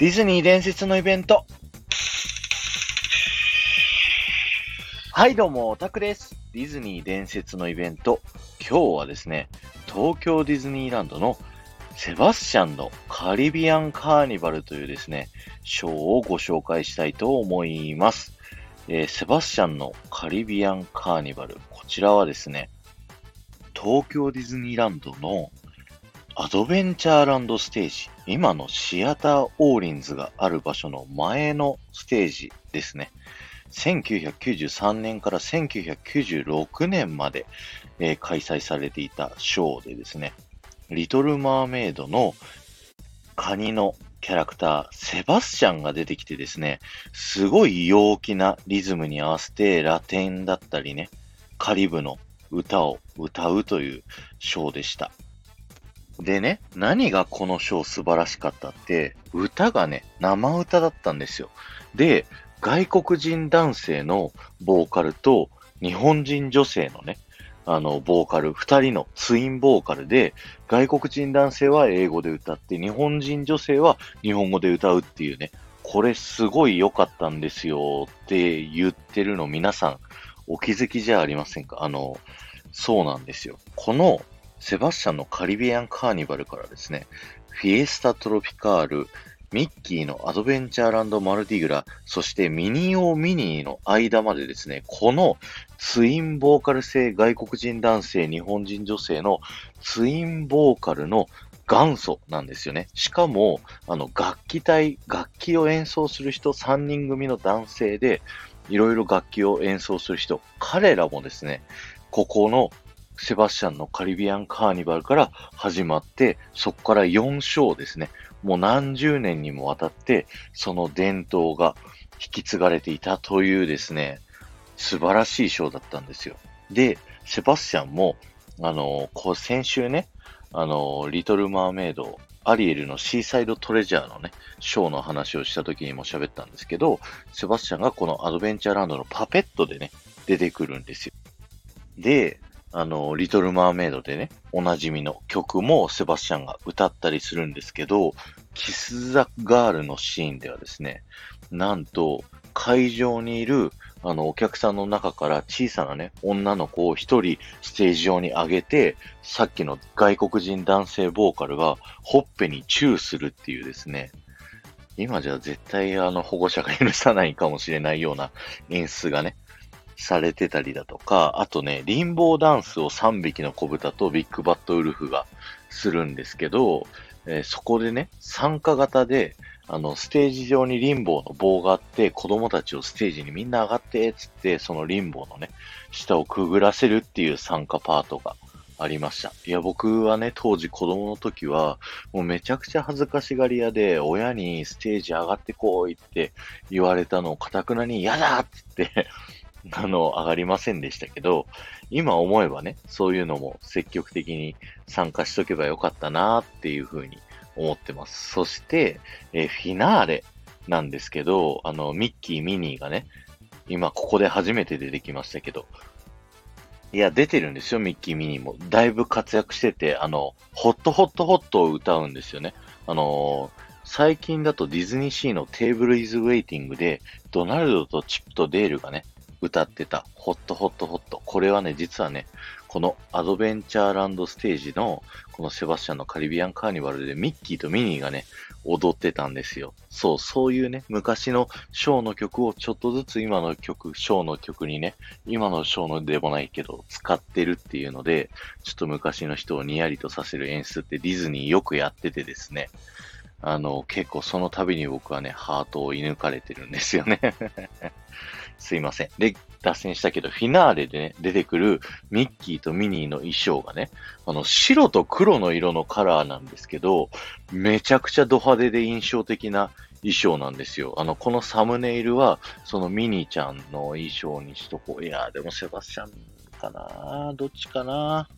ディズニー伝説のイベント。はい、どうも、オタクです。ディズニー伝説のイベント。今日はですね、東京ディズニーランドのセバスチャンのカリビアンカーニバルというですね、ショーをご紹介したいと思います。えーセバスチャンのカリビアンカーニバル。こちらはですね、東京ディズニーランドのアドベンチャーランドステージ。今のシアターオーリンズがある場所の前のステージですね。1993年から1996年まで、えー開催されていたショーでですね、リトル・マーメイドのカニのキャラクター、セバスチャンが出てきてですね、すごい陽気なリズムに合わせてラテンだったりね、カリブの歌を歌うというショーでした。でね、何がこのショー素晴らしかったって、歌がね、生歌だったんですよ。で、外国人男性のボーカルと日本人女性のね、あの、ボーカル、二人のツインボーカルで、外国人男性は英語で歌って、日本人女性は日本語で歌うっていうね、これすごい良かったんですよって言ってるの皆さんお気づきじゃありませんか？あの、そうなんですよ。このセバスチャンのカリビアンカーニバルからですね、フィエスタトロピカール、ミッキーのアドベンチャーランドマルディグラ、そしてミニオミニーの間までですね、このツインボーカル性外国人男性、日本人女性のツインボーカルの元祖なんですよね。しかも、あの、楽器隊、楽器を演奏する人3人組の男性で、いろいろ楽器を演奏する人、彼らもですね、ここのセバスチャンのカリビアンカーニバルから始まって、そこから4ショーですね。もう何十年にもわたって、その伝統が引き継がれていたというですね、素晴らしいショーだったんですよ。で、セバスチャンも、あの、こう先週ね、あの、リトル・マーメイド、アリエルのシーサイド・トレジャーのね、ショーの話をした時にも喋ったんですけど、セバスチャンがこのアドベンチャーランドのパペットでね、出てくるんですよ。で、あの、リトル・マーメイドでね、おなじみの曲もセバスチャンが歌ったりするんですけど、キス・ザ・ガールのシーンではですね、なんと、会場にいる、あの、お客さんの中から小さなね、女の子を一人ステージ上に上げて、さっきの外国人男性ボーカルがほっぺにチューするっていうですね、今じゃ絶対あの保護者が許さないかもしれないような演出がね、されてたりだとか、あとね、リンボーダンスを3匹の子豚とビッグバットウルフがするんですけど、えーそこでね、参加型で、あの、ステージ上にリンボーの棒があって、子供たちをステージにみんな上がって、つって、そのリンボーのね、下をくぐらせるっていう参加パートがありました。いや、僕はね、当時子供の時は、もうめちゃくちゃ恥ずかしがり屋で、親にステージ上がってこいって言われたのをかたくなに嫌だっつって、あの、上がりませんでしたけど、今思えばね、そういうのも積極的に参加しとけばよかったなっていうふうに思ってます。そして、えフィナーレなんですけど、あの、ミッキー、ミニーがね、今ここで初めて出てきましたけど、いや、出てるんですよ、ミッキー、ミニーも。だいぶ活躍してて、あの、ホットホットホットを歌うんですよね。あのー最近だとディズニーシーのテーブルイズウェイティングで、ドナルドとチップとデールがね、歌ってた、ホットホットホット。これはね、実はね、このアドベンチャーランドステージの、このセバスチャンのカリビアンカーニバルでミッキーとミニーがね、踊ってたんですよ。そう、そういうね、昔のショーの曲をちょっとずつ今の曲、ショーの曲にね、今のショーのでもないけど、使ってるっていうので、ちょっと昔の人をニヤリとさせる演出ってディズニーよくやっててですね、あの、結構その度に僕はね、ハートを射抜かれてるんですよね。すいません。で、脱線したけど、フィナーレでね、出てくるミッキーとミニーの衣装がね、あの、白と黒の色のカラーなんですけど、めちゃくちゃド派手で印象的な衣装なんですよ。あの、このサムネイルは、そのミニーちゃんの衣装にしとこう。いやー、でもセバスチャンかなどっちかな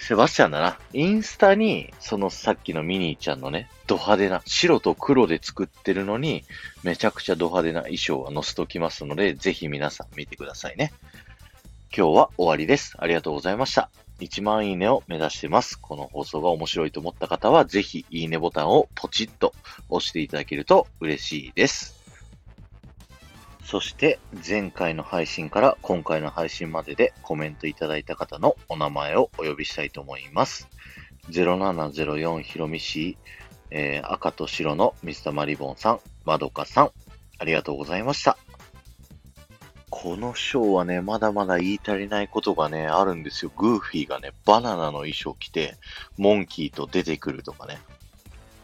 セバスチャンだな。インスタに、そのさっきのミニーちゃんのね、ド派手な、白と黒で作ってるのに、めちゃくちゃド派手な衣装は載せときますので、ぜひ皆さん見てくださいね。今日は終わりです。ありがとうございました。1万いいねを目指してます。この放送が面白いと思った方は、ぜひいいねボタンをポチッと押していただけると嬉しいです。そして、前回の配信から今回の配信まででコメントいただいた方のお名前をお呼びしたいと思います。0704ひろみし、えー、赤と白のミスタマリボンさん、まどかさん、ありがとうございました。このショーはね、まだまだ言い足りないことがね、あるんですよ。グーフィーがね、バナナの衣装着て、モンキーと出てくるとかね。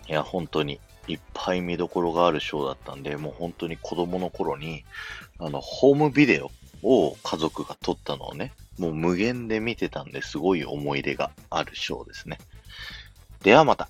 いや、本当に、いっぱい見どころがあるショーだったんで、もう本当に子供の頃に、あの、ホームビデオを家族が撮ったのをね、もう無限で見てたんですごい思い出があるショーですね。ではまた。